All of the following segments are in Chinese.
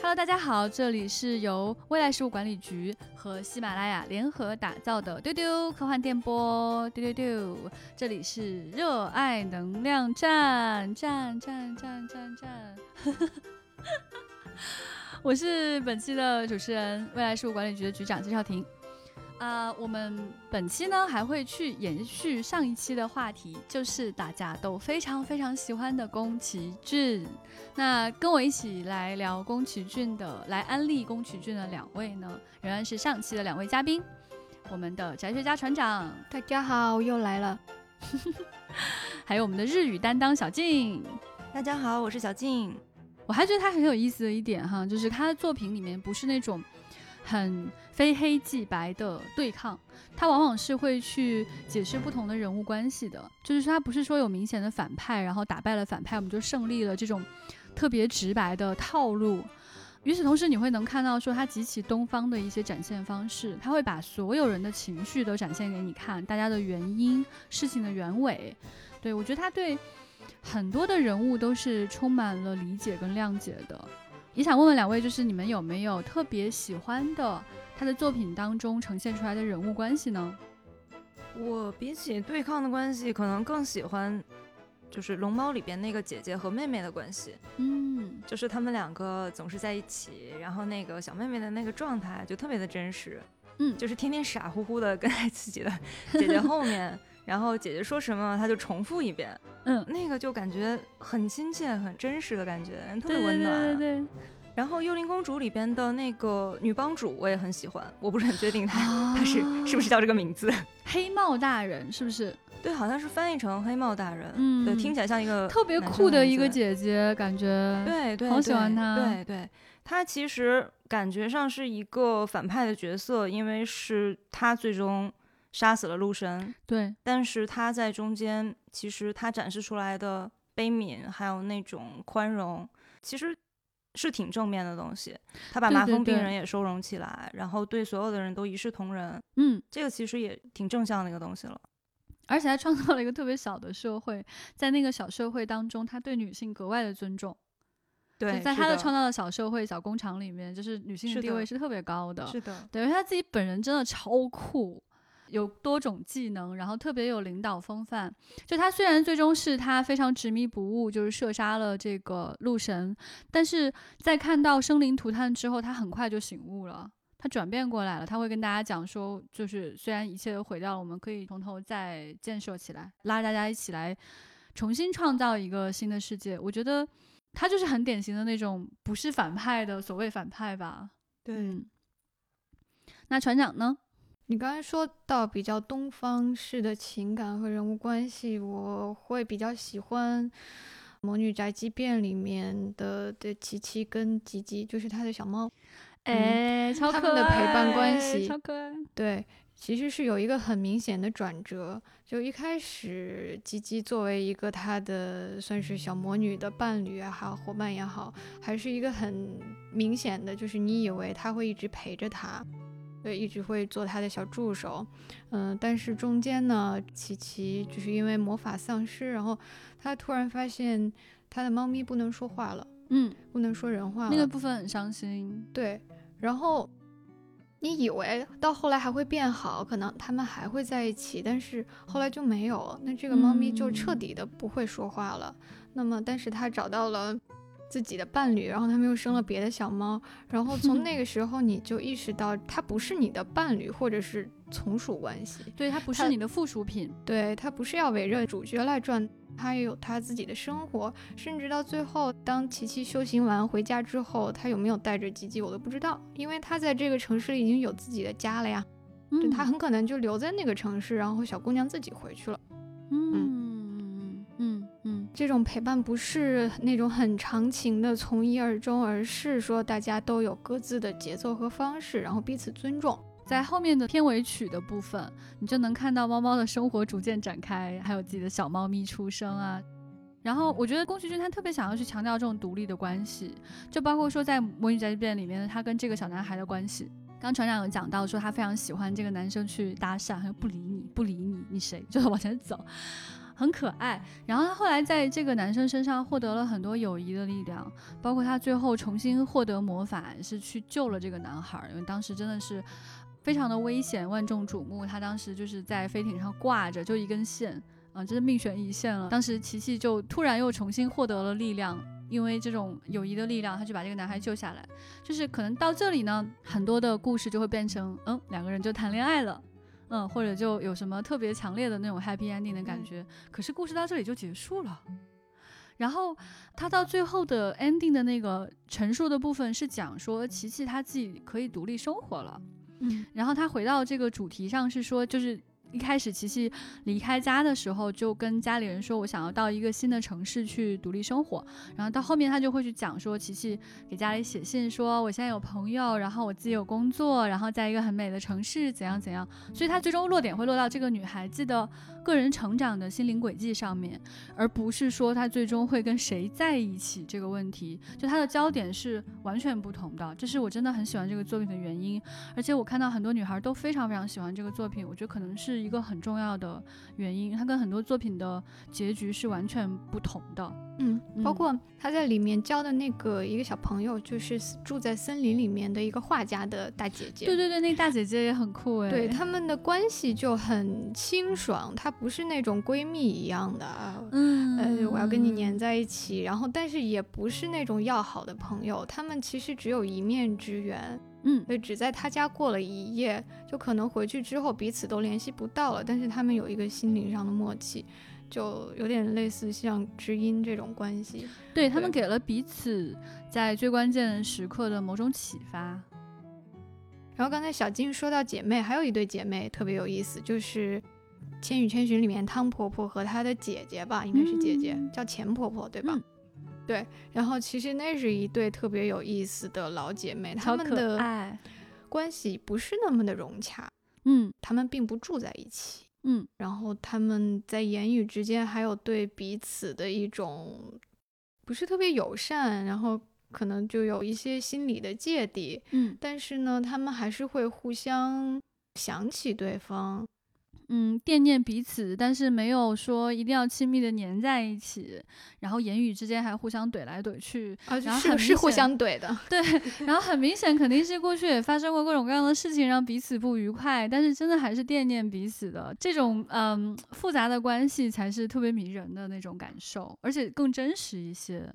Hello，大家好，这里是由未来事务管理局和喜马拉雅联合打造的丢丢科幻电波，丢丢丢，这里是热爱能量站，站站站站站，我是本期的主持人，未来事务管理局的局长金少廷。啊，我们本期呢还会去延续上一期的话题，就是大家都非常非常喜欢的宫崎骏。那跟我一起来聊宫崎骏的，来安利宫崎骏的两位呢，仍然是上期的两位嘉宾，我们的宅学家船长，大家好，我又来了，还有我们的日语担当小静，大家好，我是小静。我还觉得他很有意思的一点哈，就是他的作品里面不是那种。很非黑即白的对抗，他往往是会去解释不同的人物关系的。就是说，他不是说有明显的反派，然后打败了反派我们就胜利了这种特别直白的套路。与此同时，你会能看到说他极其东方的一些展现方式，他会把所有人的情绪都展现给你看，大家的原因、事情的原委。对我觉得他对很多的人物都是充满了理解跟谅解的。也想问问两位，就是你们有没有特别喜欢的他的作品当中呈现出来的人物关系呢？我比起对抗的关系，可能更喜欢就是龙猫里边那个姐姐和妹妹的关系。嗯，就是他们两个总是在一起，然后那个小妹妹的那个状态就特别的真实。嗯，就是天天傻乎乎的跟在自己的姐姐后面，然后姐姐说什么他就重复一遍。嗯，那个就感觉很亲切、很真实的感觉，特别温暖。对对对。然后《幽灵公主》里边的那个女帮主我也很喜欢，我不是很确定她她是是不是叫这个名字。黑帽大人是不是？对，好像是翻译成黑帽大人。嗯，对，听起来像一个特别酷的一个姐姐，感觉。对对，好喜欢她。对对，她其实感觉上是一个反派的角色，因为是她最终。杀死了陆神，对，但是他在中间，其实他展示出来的悲悯，还有那种宽容，其实是挺正面的东西。他把麻风病人也收容起来，然后对所有的人都一视同仁。嗯，这个其实也挺正向的一个东西了。而且他创造了一个特别小的社会，在那个小社会当中，他对女性格外的尊重。对，在他的创造的小社会、小工厂里面，就是女性的地位是特别高的。是的，等于他自己本人真的超酷。有多种技能，然后特别有领导风范。就他虽然最终是他非常执迷不悟，就是射杀了这个鹿神，但是在看到生灵涂炭之后，他很快就醒悟了，他转变过来了。他会跟大家讲说，就是虽然一切都毁掉了，我们可以从头再建设起来，拉大家一起来重新创造一个新的世界。我觉得他就是很典型的那种不是反派的所谓反派吧。对。那船长呢？你刚才说到比较东方式的情感和人物关系，我会比较喜欢《魔女宅急便》里面的的琪琪跟吉吉，就是他的小猫，哎，超可爱，他们的陪伴关系超可爱。对，其实是有一个很明显的转折，就一开始吉吉作为一个他的算是小魔女的伴侣也好，伙伴也好，还是一个很明显的，就是你以为他会一直陪着他。对，一直会做他的小助手，嗯，但是中间呢，琪琪就是因为魔法丧失，然后他突然发现他的猫咪不能说话了，嗯，不能说人话，那个部分很伤心。对，然后你以为到后来还会变好，可能他们还会在一起，但是后来就没有，那这个猫咪就彻底的不会说话了。那么，但是他找到了。自己的伴侣，然后他们又生了别的小猫，然后从那个时候你就意识到它不是你的伴侣，或者是从属关系，对它不是你的附属品，对它不是要围着主角来转，它也有它自己的生活，甚至到最后，当琪琪修行完回家之后，他有没有带着吉吉我都不知道，因为他在这个城市里已经有自己的家了呀，对他很可能就留在那个城市，然后小姑娘自己回去了，嗯。这种陪伴不是那种很长情的从一而终，而是说大家都有各自的节奏和方式，然后彼此尊重。在后面的片尾曲的部分，你就能看到猫猫的生活逐渐展开，还有自己的小猫咪出生啊。然后我觉得宫崎骏他特别想要去强调这种独立的关系，就包括说在《魔女宅急便》里面，他跟这个小男孩的关系。刚船长有讲到说他非常喜欢这个男生去搭讪，他又不理你，不理你，你谁？就是往前走。很可爱。然后他后来在这个男生身上获得了很多友谊的力量，包括他最后重新获得魔法是去救了这个男孩，因为当时真的是非常的危险，万众瞩目。他当时就是在飞艇上挂着，就一根线，啊，真是命悬一线了。当时琪琪就突然又重新获得了力量。因为这种友谊的力量，他就把这个男孩救下来。就是可能到这里呢，很多的故事就会变成，嗯，两个人就谈恋爱了，嗯，或者就有什么特别强烈的那种 happy ending 的感觉。可是故事到这里就结束了。然后他到最后的 ending 的那个陈述的部分是讲说，琪琪他自己可以独立生活了。嗯，然后他回到这个主题上是说，就是。一开始，琪琪离开家的时候，就跟家里人说：“我想要到一个新的城市去独立生活。”然后到后面，他就会去讲说，琪琪给家里写信说：“我现在有朋友，然后我自己有工作，然后在一个很美的城市，怎样怎样。”所以，他最终落点会落到这个女孩子的个人成长的心灵轨迹上面，而不是说他最终会跟谁在一起这个问题。就他的焦点是完全不同的，这是我真的很喜欢这个作品的原因。而且我看到很多女孩都非常非常喜欢这个作品，我觉得可能是。一个很重要的原因，它跟很多作品的结局是完全不同的。嗯，包括他在里面教的那个一个小朋友，就是住在森林里面的一个画家的大姐姐。对对对，那个大姐姐也很酷哎。对他们的关系就很清爽，她不是那种闺蜜一样的啊。嗯，呃，我要跟你黏在一起，然后但是也不是那种要好的朋友，他们其实只有一面之缘。嗯，对，只在他家过了一夜，就可能回去之后彼此都联系不到了。但是他们有一个心灵上的默契，就有点类似像知音这种关系。对他们给了彼此在最关键时刻的某种启发。然后刚才小金说到姐妹，还有一对姐妹特别有意思，就是《千与千寻》里面汤婆婆和她的姐姐吧，应该是姐姐，叫钱婆婆，对吧？对，然后其实那是一对特别有意思的老姐妹，她们的关系不是那么的融洽，嗯，她们并不住在一起，嗯，然后她们在言语之间还有对彼此的一种不是特别友善，然后可能就有一些心理的芥蒂，嗯，但是呢，他们还是会互相想起对方。嗯，惦念彼此，但是没有说一定要亲密的粘在一起，然后言语之间还互相怼来怼去，然后是是互相怼的，对，然后很明显肯定是过去也发生过各种各样的事情，让彼此不愉快，但是真的还是惦念彼此的这种嗯复杂的关系才是特别迷人的那种感受，而且更真实一些，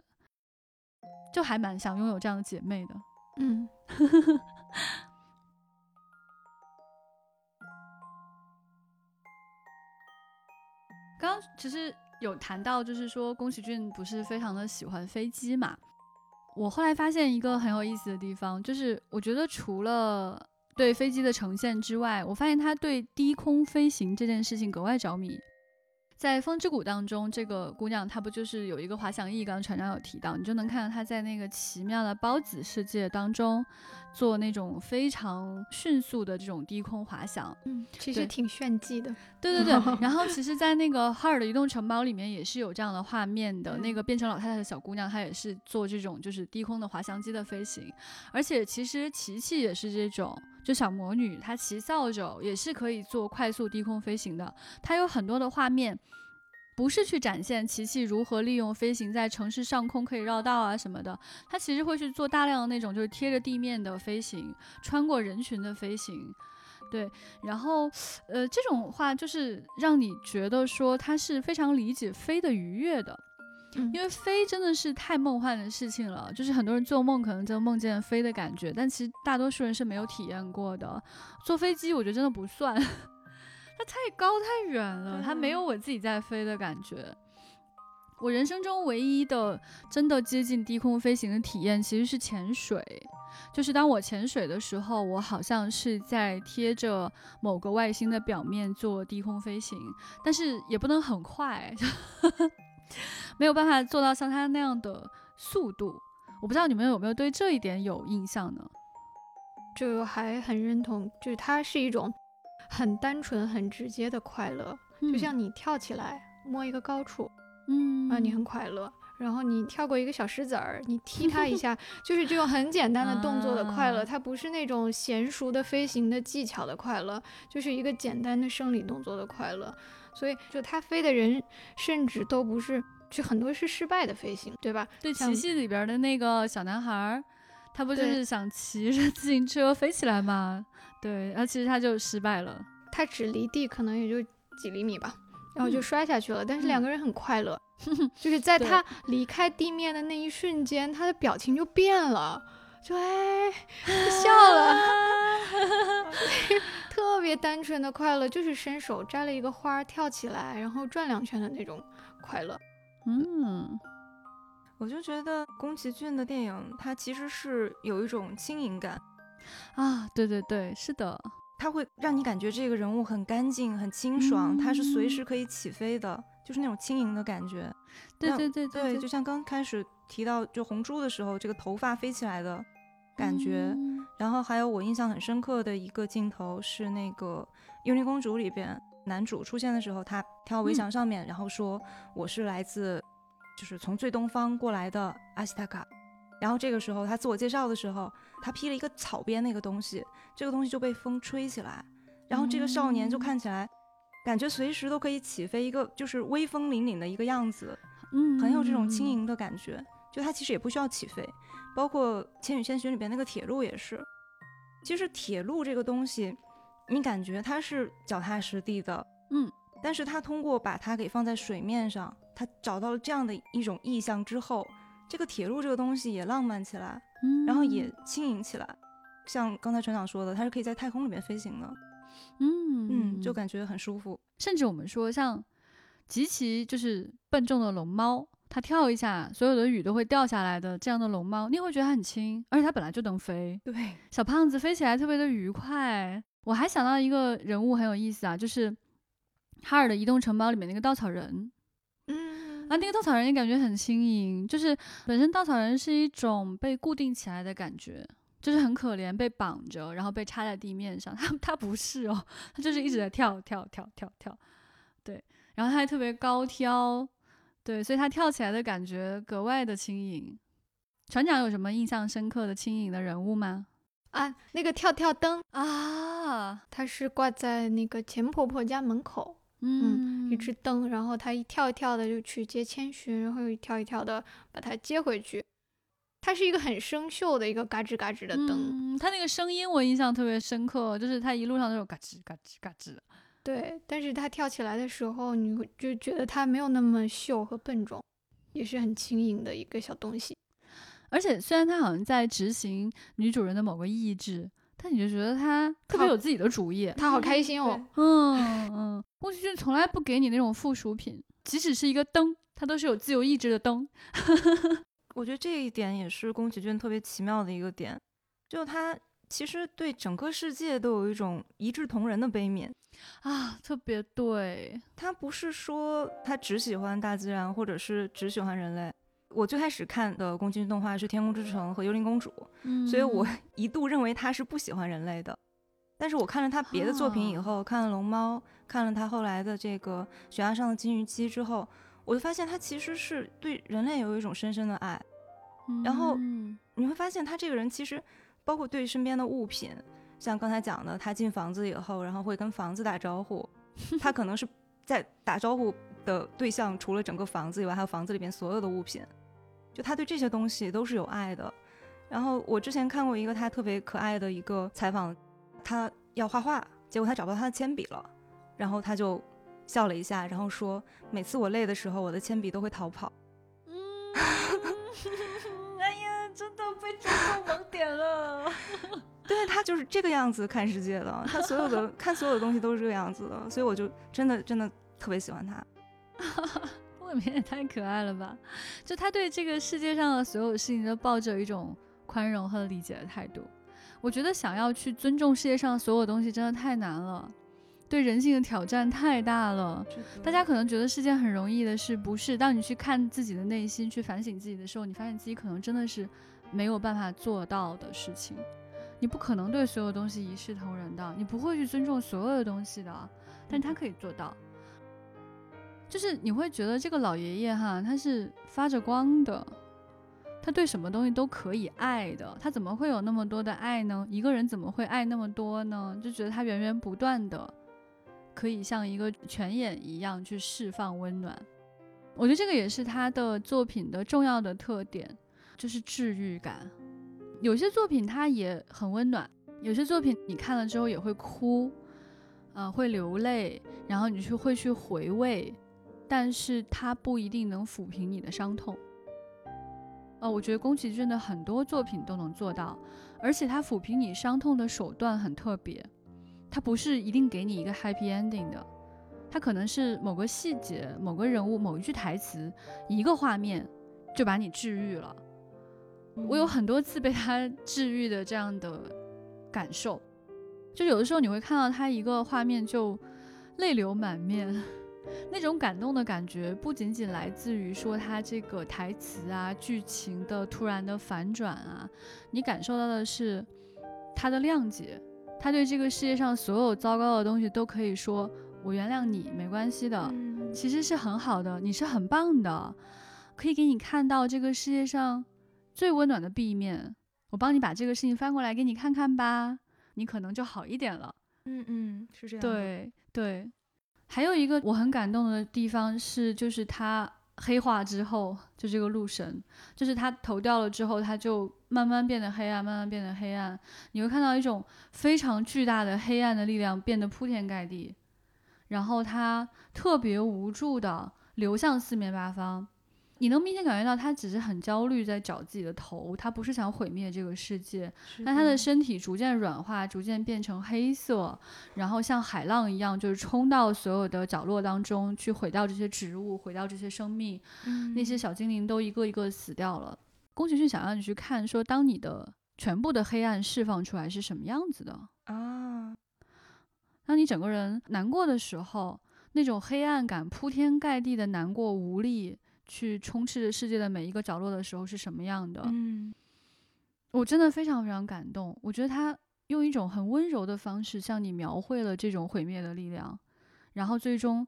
就还蛮想拥有这样的姐妹的，嗯。刚其实有谈到，就是说宫崎骏不是非常的喜欢飞机嘛。我后来发现一个很有意思的地方，就是我觉得除了对飞机的呈现之外，我发现他对低空飞行这件事情格外着迷。在《风之谷》当中，这个姑娘她不就是有一个滑翔翼？刚刚船长有提到，你就能看到她在那个奇妙的孢子世界当中做那种非常迅速的这种低空滑翔。嗯，其实挺炫技的。对对对。然后，其实，在那个哈尔的移动城堡里面也是有这样的画面的。那个变成老太太的小姑娘，她也是做这种就是低空的滑翔机的飞行。而且，其实琪琪也是这种，就小魔女她骑扫帚也是可以做快速低空飞行的。她有很多的画面。不是去展现琪琪如何利用飞行在城市上空可以绕道啊什么的，她其实会去做大量的那种就是贴着地面的飞行，穿过人群的飞行，对，然后呃这种话就是让你觉得说他是非常理解飞的愉悦的，因为飞真的是太梦幻的事情了，就是很多人做梦可能就梦见飞的感觉，但其实大多数人是没有体验过的。坐飞机我觉得真的不算。它太高太远了，它没有我自己在飞的感觉。我人生中唯一的真的接近低空飞行的体验，其实是潜水。就是当我潜水的时候，我好像是在贴着某个外星的表面做低空飞行，但是也不能很快，没有办法做到像他那样的速度。我不知道你们有没有对这一点有印象呢？就还很认同，就是它是一种。很单纯、很直接的快乐，就像你跳起来摸一个高处，嗯啊，你很快乐。然后你跳过一个小石子儿，你踢它一 下，就是这种很简单的动作的快乐，啊它不是那种娴熟的飞行的技巧的快乐，就是一个简单的生理动作的快乐。所以，就他飞的人，甚至都不是，就很多是失败的飞行，对吧？对，像奇迹里边的那个小男孩儿，他不就对是想骑着自行车飞起来吗？对，然后其实他就失败了。他只离地可能也就几厘米吧，然后就嗯摔下去了。但是嗯两个人很快乐，就是在对他离开地面的那一瞬间，他的表情就变了，就哎就笑了，特别单纯的快乐，就是伸手摘了一个花儿，跳起来，然后转两圈的那种快乐。嗯，我就觉得宫崎骏的电影，它其实是有一种轻盈感，啊，对对对，是的，它会让你感觉这个人物很干净、很清爽，它是随嗯时可以起飞的，就是那种轻盈的感觉。那对对对对，对，就像刚开始提到就红猪的时候，这个头发飞起来的感觉。嗯然后还有我印象很深刻的一个镜头是那个《幽灵公主》里边男主出现的时候，他跳到围嗯墙上面，然后说我是来自就是从最东方过来的阿西塔卡。然后这个时候他自我介绍的时候，他披了一个草编那个东西，这个东西就被风吹起来，然后这个少年就嗯看起来感觉随时都可以起飞，一个就是威风凛凛的一个样子。嗯，很有这种轻嗯。盈的感觉。就他其实也不需要起飞，包括《千与千寻》里边那个铁路也是。其实铁路这个东西，你感觉它是脚踏实地的，嗯，但是它通过把它给放在水面上，它找到了这样的一种意象之后，这个铁路这个东西也浪漫起来，嗯，然后也轻盈起来。像刚才船长说的，它是可以在太空里面飞行的，嗯嗯，就感觉很舒服。甚至我们说像极其就是笨重的龙猫，它跳一下，所有的雨都会掉下来的这样的龙猫，你也会觉得它很轻，而且它本来就能飞。对，小胖子飞起来特别的愉快。我还想到一个人物很有意思啊，就是哈尔的移动城堡里面那个稻草人嗯啊，那个稻草人也感觉很轻盈，就是本身稻草人是一种被固定起来的感觉。就是很可怜，被绑着，然后被插在地面上。他他不是哦，他就是一直在跳跳跳跳跳，对，然后他还特别高挑，对，所以他跳起来的感觉格外的轻盈。船长有什么印象深刻的轻盈的人物吗？啊，那个跳跳灯，啊，它是挂在那个钱婆婆家门口，嗯，一只灯，然后它一跳一跳的就去接千寻，然后又一跳一跳的把它接回去。它是一个很生锈的一个嘎吱嘎吱的灯，嗯，它那个声音我印象特别深刻，就是它一路上都有嘎吱嘎吱嘎吱的。对。但是它跳起来的时候，你会就觉得它没有那么秀和笨重，也是很轻盈的一个小东西。而且虽然他好像在执行女主人的某个意志，但你就觉得他特别有自己的主意。它好开 心哦，嗯嗯，宫崎骏从来不给你那种附属品，即使是一个灯，它都是有自由意志的灯。我觉得这一点也是宫崎骏特别奇妙的一个点，就他其实对整个世界都有一种一视同仁的悲悯。啊，特别对，他不是说他只喜欢大自然，或者是只喜欢人类。我最开始看的宫崎骏动画是《天空之城》和《幽灵公主》，嗯所以我一度认为他是不喜欢人类的。但是我看了他别的作品以后，看了《龙猫》，看了他后来的这个《悬崖上的金鱼姬》之后，我就发现他其实是对人类有一种深深的爱。然后嗯你会发现他这个人其实包括对身边的物品，像刚才讲的，他进房子以后，然后会跟房子打招呼，他可能是在打招呼的对象除了整个房子以外，还有房子里边所有的物品，就他对这些东西都是有爱的。然后我之前看过一个他特别可爱的一个采访，他要画画，结果他找不到他的铅笔了，然后他就笑了一下，然后说每次我累的时候，我的铅笔都会逃跑。嗯，哎呀，真的被抓到盲点了。对他就是这个样子看世界的，他所有的看所有的东西都是这个样子的，所以我就真的真的特别喜欢他。未免也太可爱了吧！就他对这个世界上的所有事情都抱着一种宽容和理解的态度。我觉得想要去尊重世界上所有东西真的太难了，对人性的挑战太大了。大家可能觉得是件很容易的事，不是？当你去看自己的内心，去反省自己的时候，你发现自己可能真的是没有办法做到的事情。你不可能对所有东西一视同仁的，你不会去尊重所有的东西的，但他可以做到。就是你会觉得这个老爷爷哈，他是发着光的，他对什么东西都可以爱的，他怎么会有那么多的爱呢？一个人怎么会爱那么多呢？就觉得他源源不断的，可以像一个泉眼一样去释放温暖。我觉得这个也是他的作品的重要的特点，就是治愈感。有些作品它也很温暖，有些作品你看了之后也会哭，啊，会流泪，然后你去会去回味，但是它不一定能抚平你的伤痛。呃，我觉得宫崎骏的很多作品都能做到，而且他抚平你伤痛的手段很特别，他不是一定给你一个 happy ending 的。它可能是某个细节、某个人物、某一句台词、一个画面，就把你治愈了。我有很多次被他治愈的这样的感受，就有的时候你会看到他一个画面就泪流满面，那种感动的感觉不仅仅来自于说他这个台词啊、剧情的突然的反转啊，你感受到的是他的谅解，他对这个世界上所有糟糕的东西都可以说。我原谅你，没关系的，其实是很好的，你是很棒的，可以给你看到这个世界上最温暖的 B 面。我帮你把这个事情翻过来给你看看吧，你可能就好一点了。嗯嗯，是这样。对对，还有一个我很感动的地方是，就是他黑化之后，就这个路神，就是他头掉了之后，他就慢慢变得黑暗，慢慢变得黑暗。你会看到一种非常巨大的黑暗的力量变得铺天盖地。然后他特别无助的流向四面八方，你能明显感觉到他只是很焦虑，在找自己的头，他不是想毁灭这个世界。但他的身体逐渐软化，逐渐变成黑色，然后像海浪一样，就是冲到所有的角落当中去毁掉这些植物，毁掉这些生命。那些小精灵都一个一个死掉了。宫崎骏想让你去看，说当你的全部的黑暗释放出来是什么样子的啊。当你整个人难过的时候，那种黑暗感铺天盖地的难过、无力，去充斥着世界的每一个角落的时候是什么样的？嗯，我真的非常非常感动。我觉得他用一种很温柔的方式向你描绘了这种毁灭的力量，然后最终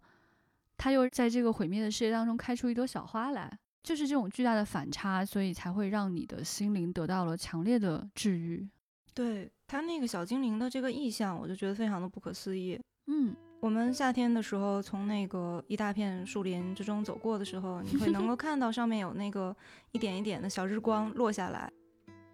他又在这个毁灭的世界当中开出一朵小花来，就是这种巨大的反差，所以才会让你的心灵得到了强烈的治愈。对。他那个小精灵的这个意象，我就觉得非常的不可思议。嗯，我们夏天的时候从那个一大片树林之中走过的时候，你会能够 看到上面有那个一点一点的小日光落下来，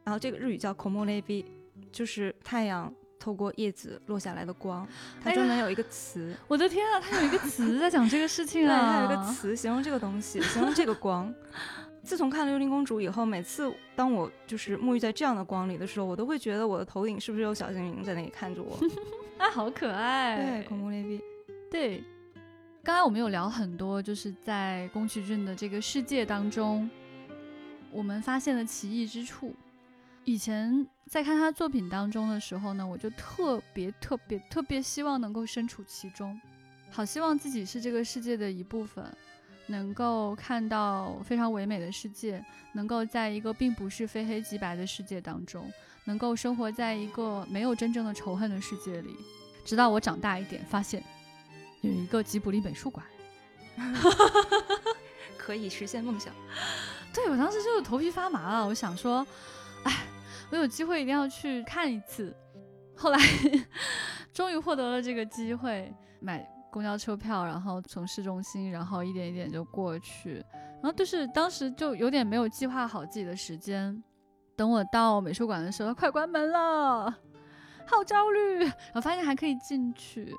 然后这个日语叫 “komolebi”，就是太阳透过叶子落下来的光。它专门有一个词，我的天啊，它有一个词在讲这个事 情啊，它有一个词形容这个东西，形容这个光。自从看了《幽灵公主》以后，每次当我就是沐浴在这样的光里的时候，我都会觉得我的头顶是不是有小精灵在那里看着我？啊，好可爱！对，恐怖雷比。对，刚才我们有聊很多，就是在宫崎骏的这个世界当中，我们发现了奇异之处。以前在看他作品当中的时候呢，我就特别特别特别希望能够身处其中，好希望自己是这个世界的一部分。能够看到非常唯美的世界，能够在一个并不是非黑即白的世界当中，能够生活在一个没有真正的仇恨的世界里。直到我长大一点，发现有一个吉卜力美术馆，可以实现梦想。对我当时就是头皮发麻了，我想说，哎，我有机会一定要去看一次。后来 终于获得了这个机会，买。公交车票，然后从市中心，然后一点一点就过去，然后就是当时就有点没有计划好自己的时间。等我到美术馆的时候，快关门了，好焦虑。我发现还可以进去，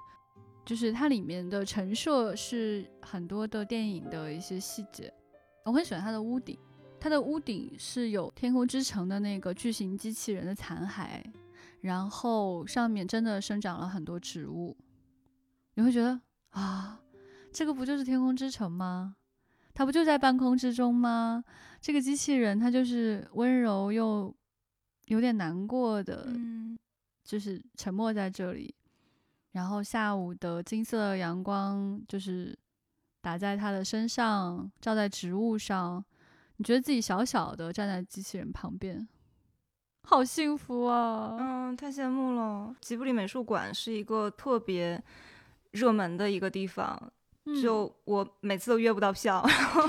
就是它里面的陈设是很多的电影的一些细节。我很喜欢它的屋顶，它的屋顶是有《天空之城》的那个巨型机器人的残骸，然后上面真的生长了很多植物。你会觉得啊，这个不就是天空之城吗？它不就在半空之中吗？这个机器人它就是温柔又有点难过的，就是沉默在这里。然后下午的金色阳光就是打在他的身上，照在植物上，你觉得自己小小的站在机器人旁边，好幸福啊！嗯，太羡慕了。吉卜力美术馆是一个特别。热门的一个地方，就我每次都约不到票，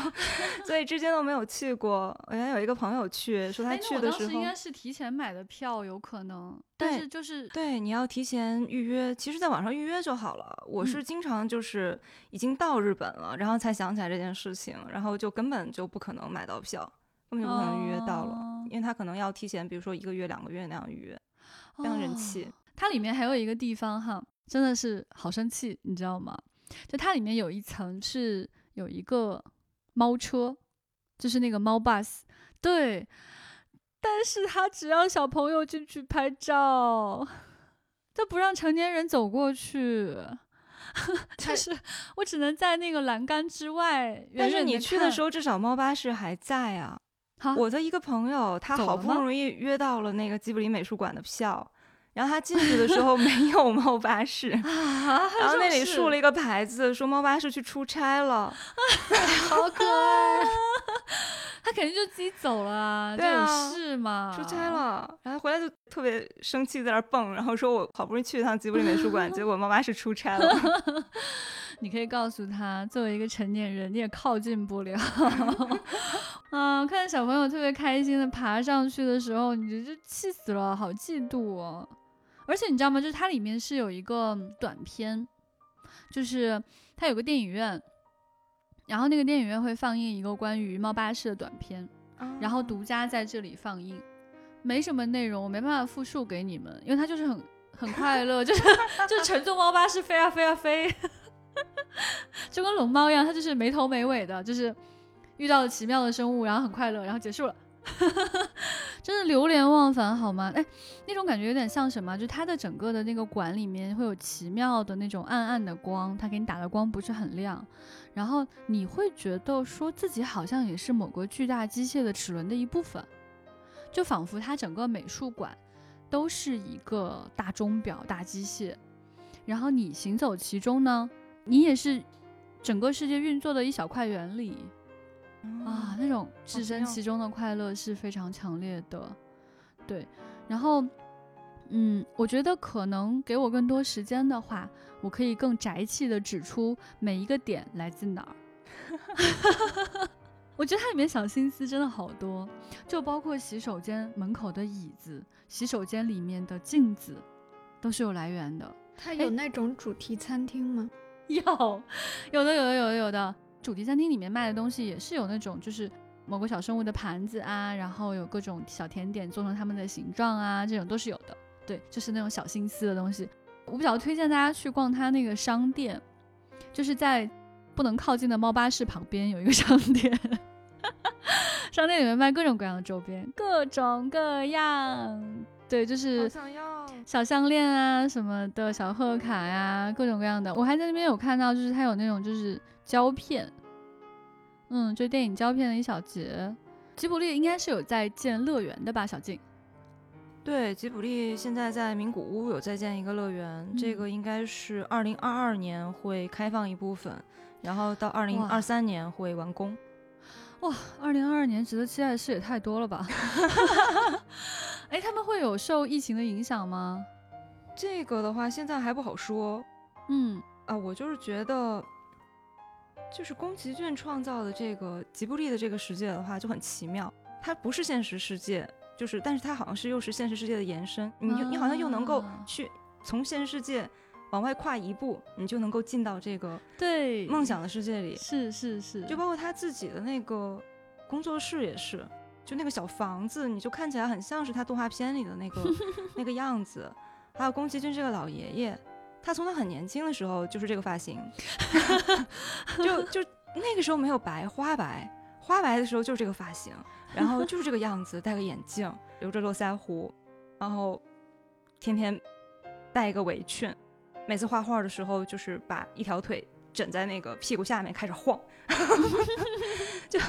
所以之前都没有去过。我原来有一个朋友去，说他去的时候应该是提前买的票，有可能。但是就是对，你要提前预约，其实在网上预约就好了。我是经常就是已经到日本了，然后才想起来这件事情，然后就根本就不可能买到票，根本就不可能预约到了，因为他可能要提前，比如说一个月、两个月那样预约，非常人气。它里面还有一个地方哈，真的是好生气，你知道吗？就它里面有一层是有一个猫车，就是那个猫 bus，对，但是它只让小朋友进去拍照，它不让成年人走过去，就是我只能在那个栏杆之外。但是你去的时候，至少猫巴士还在啊。我的一个朋友，他好不容易约到了那个吉卜力美术馆的票。然后他进去的时候 没有猫巴士，然后那里竖了一个牌子，说猫巴士去出差了，好可爱。他肯定就自己走了，对啊，事嘛，出差了。然后回来就特别生气，在那蹦，然后说我好不容易去一趟吉卜力美术馆，结果猫巴士出差了。你可以告诉他，作为一个成年人，你也靠近不了。啊，看小朋友特别开心的爬上去的时候，你就气死了，好嫉妒哦。而且你知道吗？就是它里面是有一个短片，就是它有个电影院，然后那个电影院会放映一个关于猫巴士的短片，然后独家在这里放映，没什么内容，我没办法复述给你们，因为它就是很很快乐，就是就是乘坐猫巴士飞啊飞啊飞，就跟龙猫一样，它就是没头没尾的，就是遇到了奇妙的生物，然后很快乐，然后结束了。真的流连忘返好吗？哎，那种感觉有点像什么？就它的整个的那个馆里面会有奇妙的那种暗暗的光，它给你打的光不是很亮，然后你会觉得说自己好像也是某个巨大机械的齿轮的一部分，就仿佛它整个美术馆都是一个大钟表、大机械，然后你行走其中呢，你也是整个世界运作的一小块原理。啊，那种置身其中的快乐是非常强烈的，对。然后，嗯，我觉得可能给我更多时间的话，我可以更宅气的指出每一个点来自哪儿。我觉得它里面小心思真的好多，就包括洗手间门口的椅子、洗手间里面的镜子，都是有来源的。它有那种主题餐厅吗？有，有的，有的，有的，有的。主题餐厅里面卖的东西也是有那种，就是某个小生物的盘子啊，然后有各种小甜点做成它们的形状啊，这种都是有的。对，就是那种小心思的东西。我比较推荐大家去逛它那个商店，就是在不能靠近的猫巴士旁边有一个商店，商店里面卖各种各样的周边，各种各样。对，就是小项链啊什么的，小贺卡呀，各种各样的。我还在那边有看到，就是它有那种就是。胶片，嗯，就电影胶片的一小节。吉卜力应该是有在建乐园的吧，小静？对，吉卜力现在在名古屋有在建一个乐园，这个应该是二零二二年会开放一部分，然后到二零二三年会完工。哇，二零二二年值得期待的事也太多了吧？哎，他们会有受疫情的影响吗？这个的话现在还不好说。嗯，啊，我就是觉得。就是宫崎骏创造的这个吉卜力的这个世界的话就很奇妙，它不是现实世界，就是但是它好像是又是现实世界的延伸，你你好像又能够去从现实世界往外跨一步，你就能够进到这个对梦想的世界里。是是是，就包括他自己的那个工作室也是，就那个小房子，你就看起来很像是他动画片里的那个 那个样子，还有宫崎骏这个老爷爷。他从他很年轻的时候就是这个发型，就就那个时候没有白花白，花白的时候就是这个发型，然后就是这个样子，戴个眼镜，留着络腮胡，然后天天戴一个围裙，每次画画的时候就是把一条腿枕在那个屁股下面开始晃，就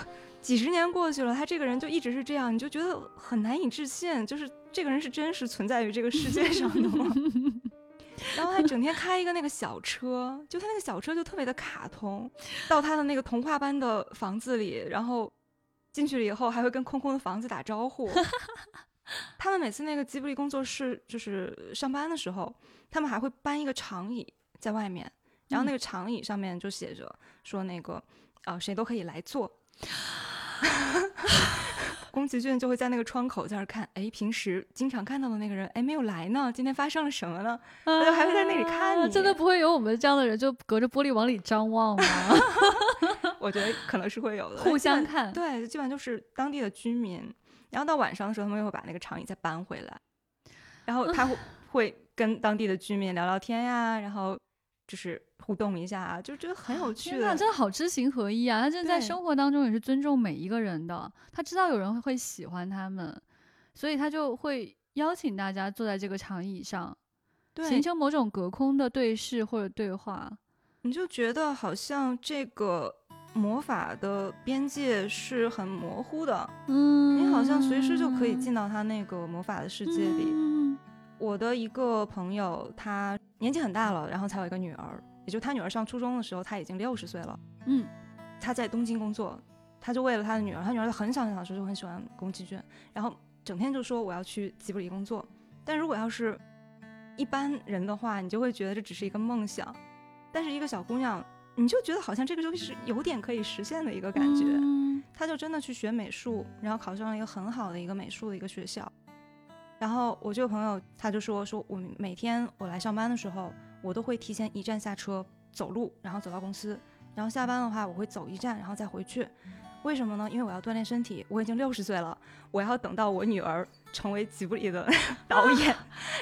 几十年过去了，他这个人就一直是这样，你就觉得很难以置信，就是这个人是真实存在于这个世界上的吗？然后他整天开一个那个小车，就他那个小车就特别的卡通，到他的那个童话般的房子里，然后进去了以后还会跟空空的房子打招呼。他们每次那个吉卜力工作室就是上班的时候，他们还会搬一个长椅在外面，然后那个长椅上面就写着说那个呃谁都可以来坐。宫崎骏就会在那个窗口在那看，哎，平时经常看到的那个人，哎，没有来呢，今天发生了什么呢？他就还会在那里看你。真的不会有我们这样的人就隔着玻璃往里张望吗？我觉得可能是会有的，互相看。对，基本上就是当地的居民。然后到晚上的时候，他们又会把那个长椅再搬回来，然后他会 会跟当地的居民聊聊天呀，然后就是互动一下啊，就觉得很有趣。的。真的好知行合一啊！他真的在生活当中也是尊重每一个人的，他知道有人会喜欢他们，所以他就会邀请大家坐在这个长椅上，形成某种隔空的对视或者对话。你就觉得好像这个。魔法的边界是很模糊的，嗯，你好像随时就可以进到他那个魔法的世界里。我的一个朋友，他年纪很大了，然后才有一个女儿，也就他女儿上初中的时候，他已经六十岁了。嗯，他在东京工作，他就为了他的女儿，他女儿很小很小的时候就很喜欢宫崎骏，然后整天就说我要去吉卜力工作。但如果要是一般人的话，你就会觉得这只是一个梦想，但是一个小姑娘。你就觉得好像这个东西是有点可以实现的一个感觉，他就真的去学美术，然后考上了一个很好的一个美术的一个学校。然后我这个朋友他就说，说我每天我来上班的时候，我都会提前一站下车走路，然后走到公司，然后下班的话我会走一站，然后再回去。为什么呢？因为我要锻炼身体。我已经六十岁了，我要等到我女儿成为吉卜里的 导演，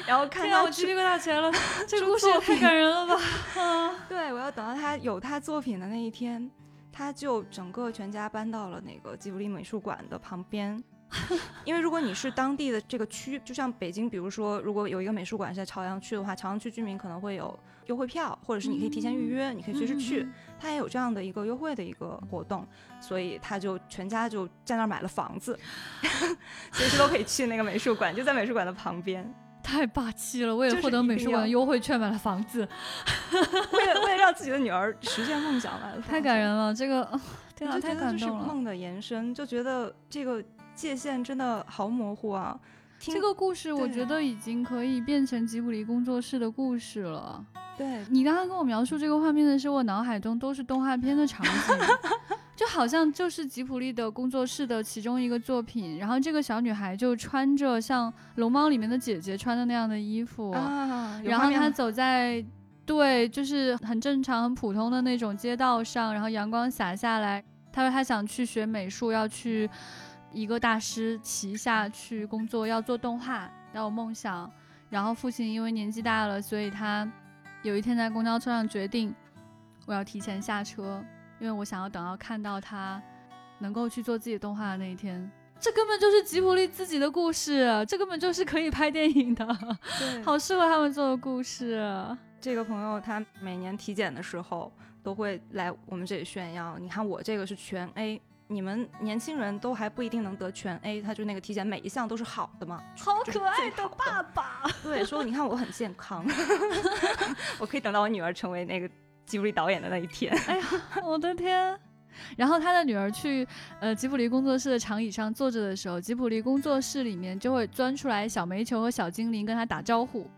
然后看到我鸡皮疙瘩起来了。这个故事也太感人了吧！对，我要等到他有他作品的那一天，他就整个全家搬到了那个吉卜力美术馆的旁边。因为如果你是当地的这个区，就像北京，比如说如果有一个美术馆是在朝阳区的话，朝阳区居民可能会有优惠票，或者是你可以提前预约，你可以随时去，他也有这样的一个优惠的一个活动，所以他就全家就在那儿买了房子，随时都可以去那个美术馆，就在美术馆的旁边，太霸气了！为了获得美术馆的优惠券买了房子，为了为了让自己的女儿实现梦想买了，太感人了！这个天啊，太感动了！梦的延伸，就觉得这个。界限真的好模糊啊！这个故事我觉得已经可以变成吉卜力工作室的故事了。对你刚刚跟我描述这个画面的时候，我脑海中都是动画片的场景，就好像就是吉卜力的工作室的其中一个作品。然后这个小女孩就穿着像《龙猫》里面的姐姐穿的那样的衣服，然后她走在对，就是很正常、很普通的那种街道上，然后阳光洒下来。她说她想去学美术，要去。一个大师旗下去工作，要做动画，要有梦想。然后父亲因为年纪大了，所以他有一天在公交车上决定，我要提前下车，因为我想要等到看到他能够去做自己动画的那一天。这根本就是吉卜力自己的故事，这根本就是可以拍电影的，对，好适合他们做的故事。这个朋友他每年体检的时候都会来我们这里炫耀，你看我这个是全 A。你们年轻人都还不一定能得全 A，他就那个体检每一项都是好的嘛，好可爱的爸爸。对，说你看我很健康，我可以等到我女儿成为那个吉卜力导演的那一天。哎呀，我的天！然后他的女儿去呃吉卜力工作室的长椅上坐着的时候，吉卜力工作室里面就会钻出来小煤球和小精灵跟他打招呼。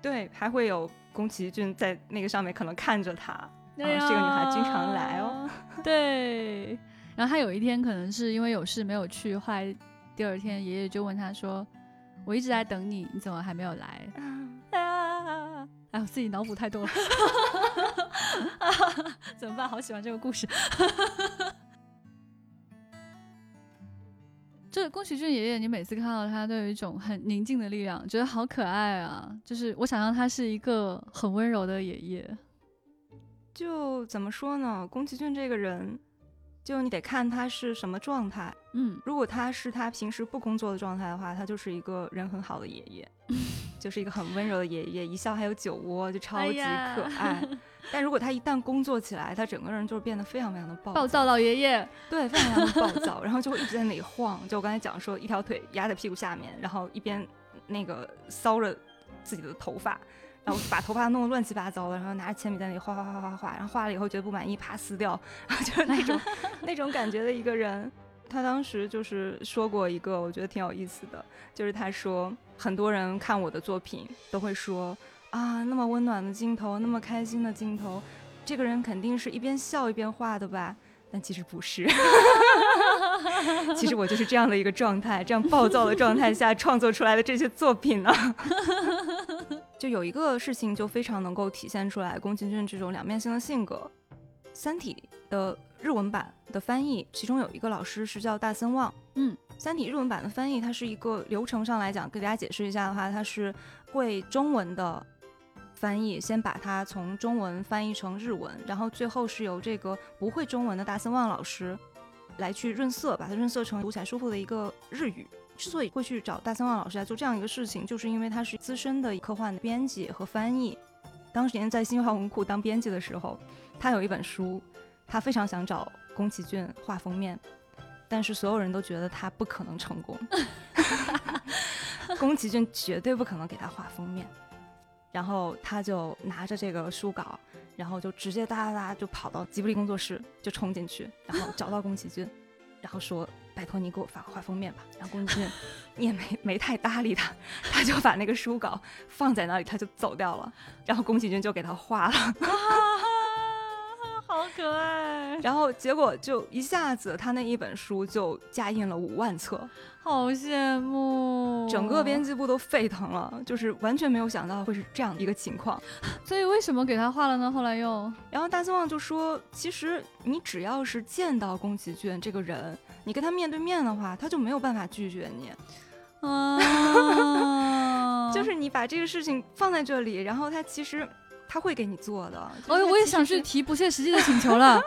对，还会有宫崎骏在那个上面可能看着他，然后这个女孩经常来哦。对。然后他有一天可能是因为有事没有去，后来第二天爷爷就问他说：“我一直在等你，你怎么还没有来？” 啊！哎，我自己脑补太多了，怎么办？好喜欢这个故事。就是宫崎骏爷爷，你每次看到他都有一种很宁静的力量，觉得好可爱啊！就是我想象他是一个很温柔的爷爷。就怎么说呢？宫崎骏这个人。就你得看他是什么状态，嗯，如果他是他平时不工作的状态的话，他就是一个人很好的爷爷，就是一个很温柔的爷爷，一笑还有酒窝，就超级可爱。但如果他一旦工作起来，他整个人就是变得非常非常的暴暴躁老爷爷，对，非常非常的暴躁，然后就会一直在那里晃。就我刚才讲说，一条腿压在屁股下面，然后一边那个搔着自己的头发。然后把头发弄得乱七八糟的，然后拿着铅笔在那里画画画画画画，然后画了以后觉得不满意，啪撕掉，然 后就是那种 那种感觉的一个人。他当时就是说过一个，我觉得挺有意思的，就是他说很多人看我的作品都会说，啊，那么温暖的镜头，那么开心的镜头，这个人肯定是一边笑一边画的吧？但其实不是，其实我就是这样的一个状态，这样暴躁的状态下创作出来的这些作品呢。就有一个事情就非常能够体现出来宫崎骏这种两面性的性格，《三体》的日文版的翻译，其中有一个老师是叫大森望，嗯，《三体》日文版的翻译，它是一个流程上来讲，给大家解释一下的话，它是会中文的。翻译先把它从中文翻译成日文，然后最后是由这个不会中文的大森望老师来去润色，把它润色成读起来舒服的一个日语。之所以会去找大森望老师来做这样一个事情，就是因为他是资深的科幻的编辑和翻译。当年在新华文库当编辑的时候，他有一本书，他非常想找宫崎骏画封面，但是所有人都觉得他不可能成功，宫崎骏绝对不可能给他画封面。然后他就拿着这个书稿，然后就直接哒哒哒就跑到吉卜力工作室，就冲进去，然后找到宫崎骏，然后说：“拜托你给我发个画封面吧。”然后宫崎骏你 也没没太搭理他，他就把那个书稿放在那里，他就走掉了。然后宫崎骏就给他画了。好可爱，然后结果就一下子，他那一本书就加印了五万册，好羡慕，整个编辑部都沸腾了，就是完全没有想到会是这样一个情况。所以为什么给他画了呢？后来又，然后大森望就说，其实你只要是见到宫崎骏这个人，你跟他面对面的话，他就没有办法拒绝你。啊，就是你把这个事情放在这里，然后他其实。他会给你做的。哦，我也想去提不切实际的请求了，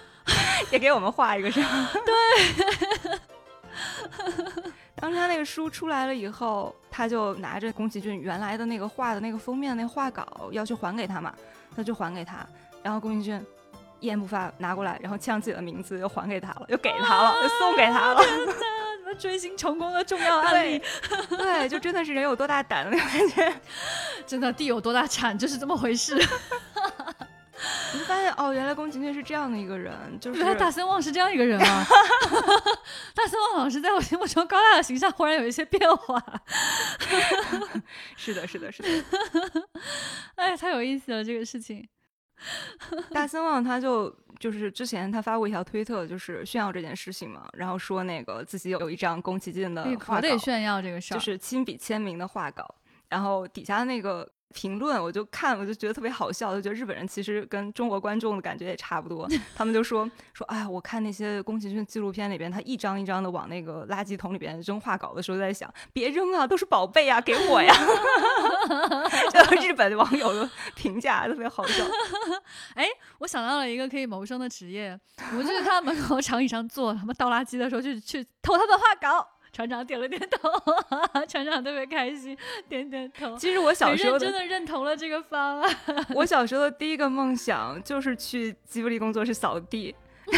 也给我们画一个是吧？对。当他那个书出来了以后，他就拿着宫崎骏原来的那个画的那个封面那个画稿要去还给他嘛，他就还给他，然后宫崎骏一言不发拿过来，然后呛自己的名字又还给他了，又给他了，又送给他了。追星成功的重要案例，对，就真的是人有多大胆的感觉，真的地有多大产就是这么回事。你发现哦，原来宫崎骏是这样的一个人，就是原来大森望是这样一个人啊。大森望老师在我心目中高大的形象忽然有一些变化。是的，是的，是的。哎，太有意思了这个事情。大森望他就。就是之前他发过一条推特，就是炫耀这件事情嘛，然后说那个自己有有一张宫崎骏的画稿，得炫耀这个事儿，就是亲笔签名的画稿，然后底下那个。评论我就看，我就觉得特别好笑，就觉得日本人其实跟中国观众的感觉也差不多。他们就说说，哎，我看那些宫崎骏纪录片里边，他一张一张的往那个垃圾桶里边扔画稿的时候，在想，别扔啊，都是宝贝啊，给我呀。就日本网友的评价特别好笑。哎，我想到了一个可以谋生的职业，我就在他门口长椅上坐，他们倒垃圾的时候就去偷他们画稿。船长点了点头，船长特别开心，点点头。其实我小时候真的认同了这个方案。我小时候的第一个梦想就是去吉卜力工作室扫地。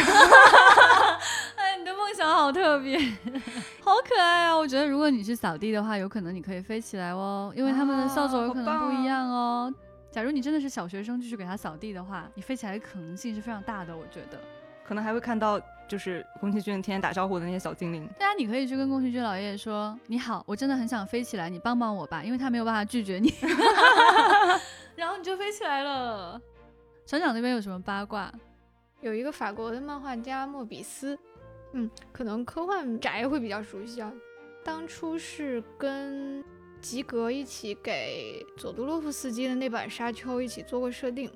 哎，你的梦想好特别，好可爱啊！我觉得如果你去扫地的话，有可能你可以飞起来哦，因为他们的扫帚有可能不一样哦。假如你真的是小学生，就去给他扫地的话，你飞起来的可能性是非常大的。我觉得可能还会看到。就是宫崎骏天天打招呼的那些小精灵，对啊，你可以去跟宫崎骏老爷爷说：“你好，我真的很想飞起来，你帮帮我吧。”因为他没有办法拒绝你，然后你就飞起来了。船长那边有什么八卦？有一个法国的漫画家莫比斯，嗯，可能科幻宅会比较熟悉啊。当初是跟吉格一起给佐杜洛夫斯基的那版《沙丘》一起做过设定。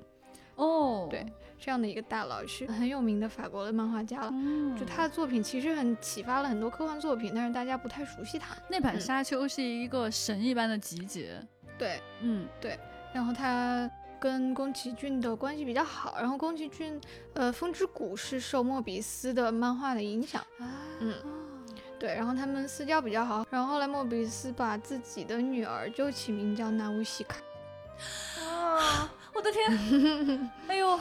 哦，对。这样的一个大佬是很有名的法国的漫画家了，就他的作品其实很启发了很多科幻作品，但是大家不太熟悉他。那版《沙丘》是一个神一般的集结，对，嗯，对。然后他跟宫崎骏的关系比较好，然后宫崎骏，呃，《风之谷》是受莫比斯的漫画的影响，嗯，对。然后他们私交比较好，然后后来莫比斯把自己的女儿就起名叫纳乌西卡。啊，我的天，哎呦！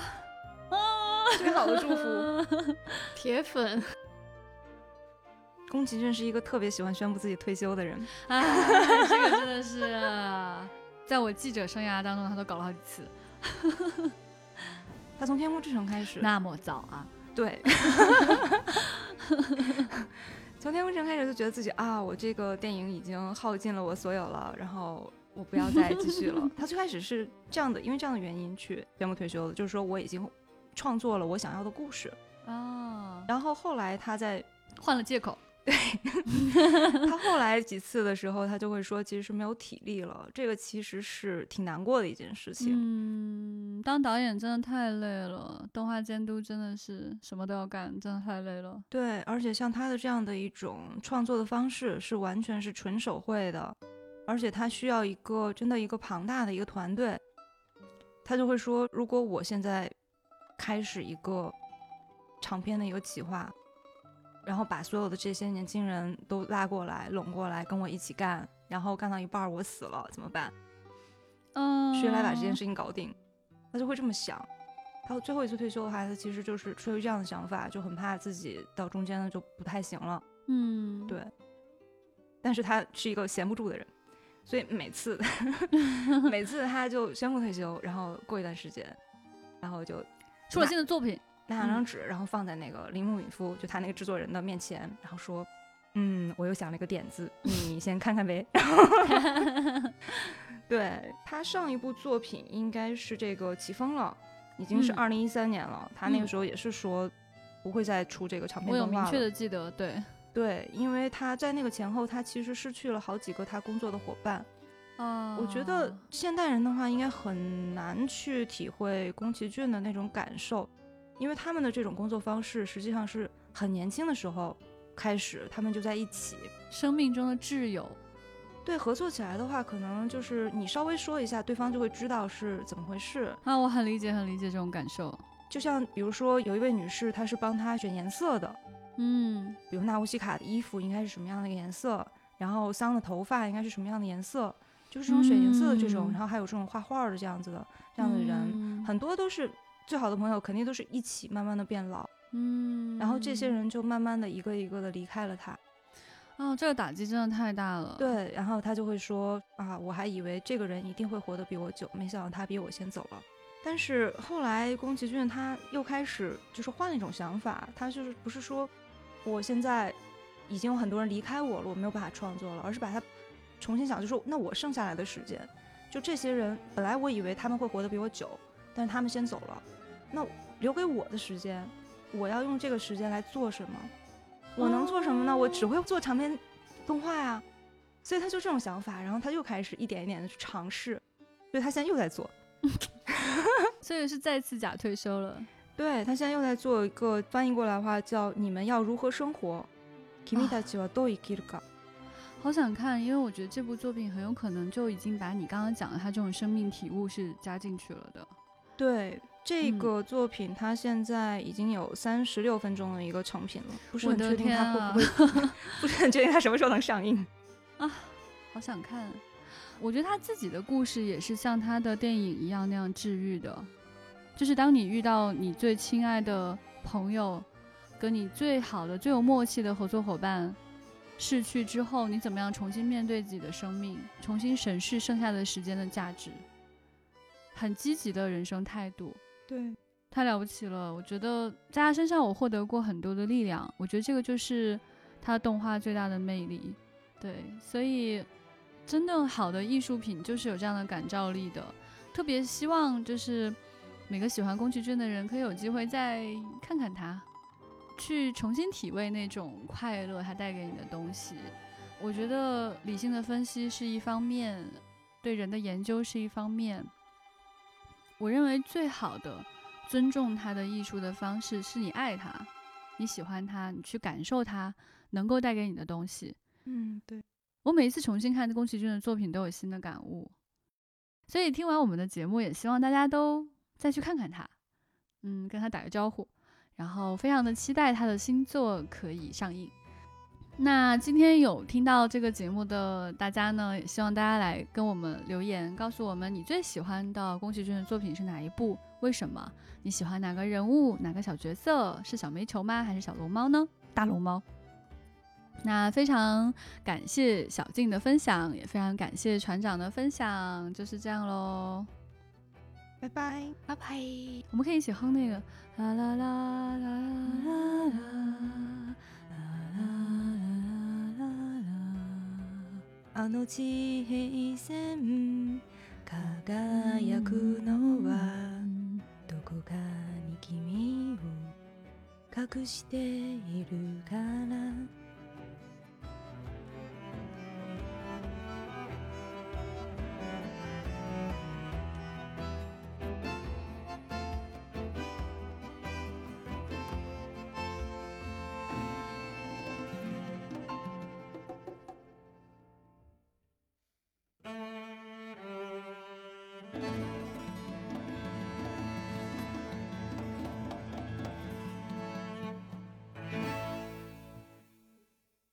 最好的祝福，铁粉。宫崎骏是一个特别喜欢宣布自己退休的人，哎，这个真的是，在我记者生涯当中，他都搞了好几次。他从《天空之城》开始，那么早啊？对。从《天空之城》开始就觉得自己啊，我这个电影已经耗尽了我所有了，然后我不要再继续了。他最开始是这样的，因为这样的原因去宣布退休的，就是说我已经创作了我想要的故事啊。然后后来他在换了借口。对 他后来几次的时候，他就会说，其实是没有体力了。这个其实是挺难过的一件事情。嗯，当导演真的太累了，动画监督真的是什么都要干，真的太累了。对，而且像他的这样的一种创作的方式，是完全是纯手绘的，而且他需要一个真的一个庞大的一个团队。他就会说，如果我现在开始一个长篇的一个企划。然后把所有的这些年轻人都拉过来，拢过来跟我一起干，然后干到一半我死了怎么办？嗯，谁来把这件事情搞定？他就会这么想。他最后一次退休的话，他其实就是出于这样的想法，就很怕自己到中间呢就不太行了。嗯，对。但是他是一个闲不住的人，所以每次 每次他就宣布退休，然后过一段时间，然后就出了新的作品。拿两张纸，然后放在那个铃木敏夫，就他那个制作人的面前，然后说：“嗯，我又想了一个点子，你 先看看呗。”对他上一部作品应该是这个《起风了》，已经是二零一三年了。他那个时候也是说不会再出这个长篇动画了。我有明确的记得，对对，因为他在那个前后，他其实失去了好几个他工作的伙伴。啊，我觉得现代人的话，应该很难去体会宫崎骏的那种感受。因为他们的这种工作方式，实际上是很年轻的时候开始，他们就在一起，生命中的挚友。对，合作起来的话，可能就是你稍微说一下，对方就会知道是怎么回事。啊，我很理解，很理解这种感受。就像比如说，有一位女士，她是帮他选颜色的，嗯，比如纳乌西卡的衣服应该是什么样的一个颜色，然后桑的头发应该是什么样的颜色，就是这种选颜色的这种，然后还有这种画画的这样子的这样的人，很多都是。最好的朋友肯定都是一起慢慢的变老，嗯，然后这些人就慢慢的一个一个的离开了他，哦，这个打击真的太大了。对，然后他就会说啊，我还以为这个人一定会活得比我久，没想到他比我先走了。但是后来宫崎骏他又开始就是换了一种想法，他就是不是说我现在已经有很多人离开我了，我没有办法创作了，而是把他重新想，就说那我剩下来的时间，就这些人本来我以为他们会活得比我久，但是他们先走了。那留给我的时间，我要用这个时间来做什么？我能做什么呢？我只会做长篇动画呀。所以他就这种想法，然后他又开始一点一点的去尝试。所以他现在又在做 所以是再次假退休了。对他现在又在做一个翻译过来的话叫“你们要如何生活”。好想看，因为我觉得这部作品很有可能就已经把你刚刚讲的他这种生命体悟是加进去了的。对这个作品，它现在已经有三十六分钟的一个成品了，不是很确定它会不会，不是很确定它什么时候能上映 啊，好想看。我觉得他自己的故事也是像他的电影一样那样治愈的，就是当你遇到你最亲爱的朋友，跟你最好的、最有默契的合作伙伴逝去之后，你怎么样重新面对自己的生命，重新审视剩下的时间的价值。很积极的人生态度，对，太了不起了。我觉得在他身上我获得过很多的力量，我觉得这个就是他动画最大的魅力。对，所以真正好的艺术品就是有这样的感召力的。特别希望就是每个喜欢宫崎骏的人可以有机会再看看他，去重新体味那种快乐它带给你的东西。我觉得理性的分析是一方面，对人的研究是一方面。我认为最好的尊重他的艺术的方式是你爱他，你喜欢他，你去感受他能够带给你的东西。嗯，对。我每一次重新看宫崎骏的作品都有新的感悟，所以听完我们的节目，也希望大家都再去看看他，嗯，跟他打个招呼，然后非常的期待他的新作可以上映。那今天有听到这个节目的大家呢，也希望大家来跟我们留言，告诉我们你最喜欢的宫崎骏的作品是哪一部？为什么？你喜欢哪个人物？哪个小角色？是小煤球吗？还是小龙猫呢？大龙猫。那非常感谢小静的分享，也非常感谢船长的分享，就是这样喽。拜拜，拜拜。我们可以一起哼那个啦啦啦啦啦啦。嗯，あの地平線輝くのはどこかに君を隠しているから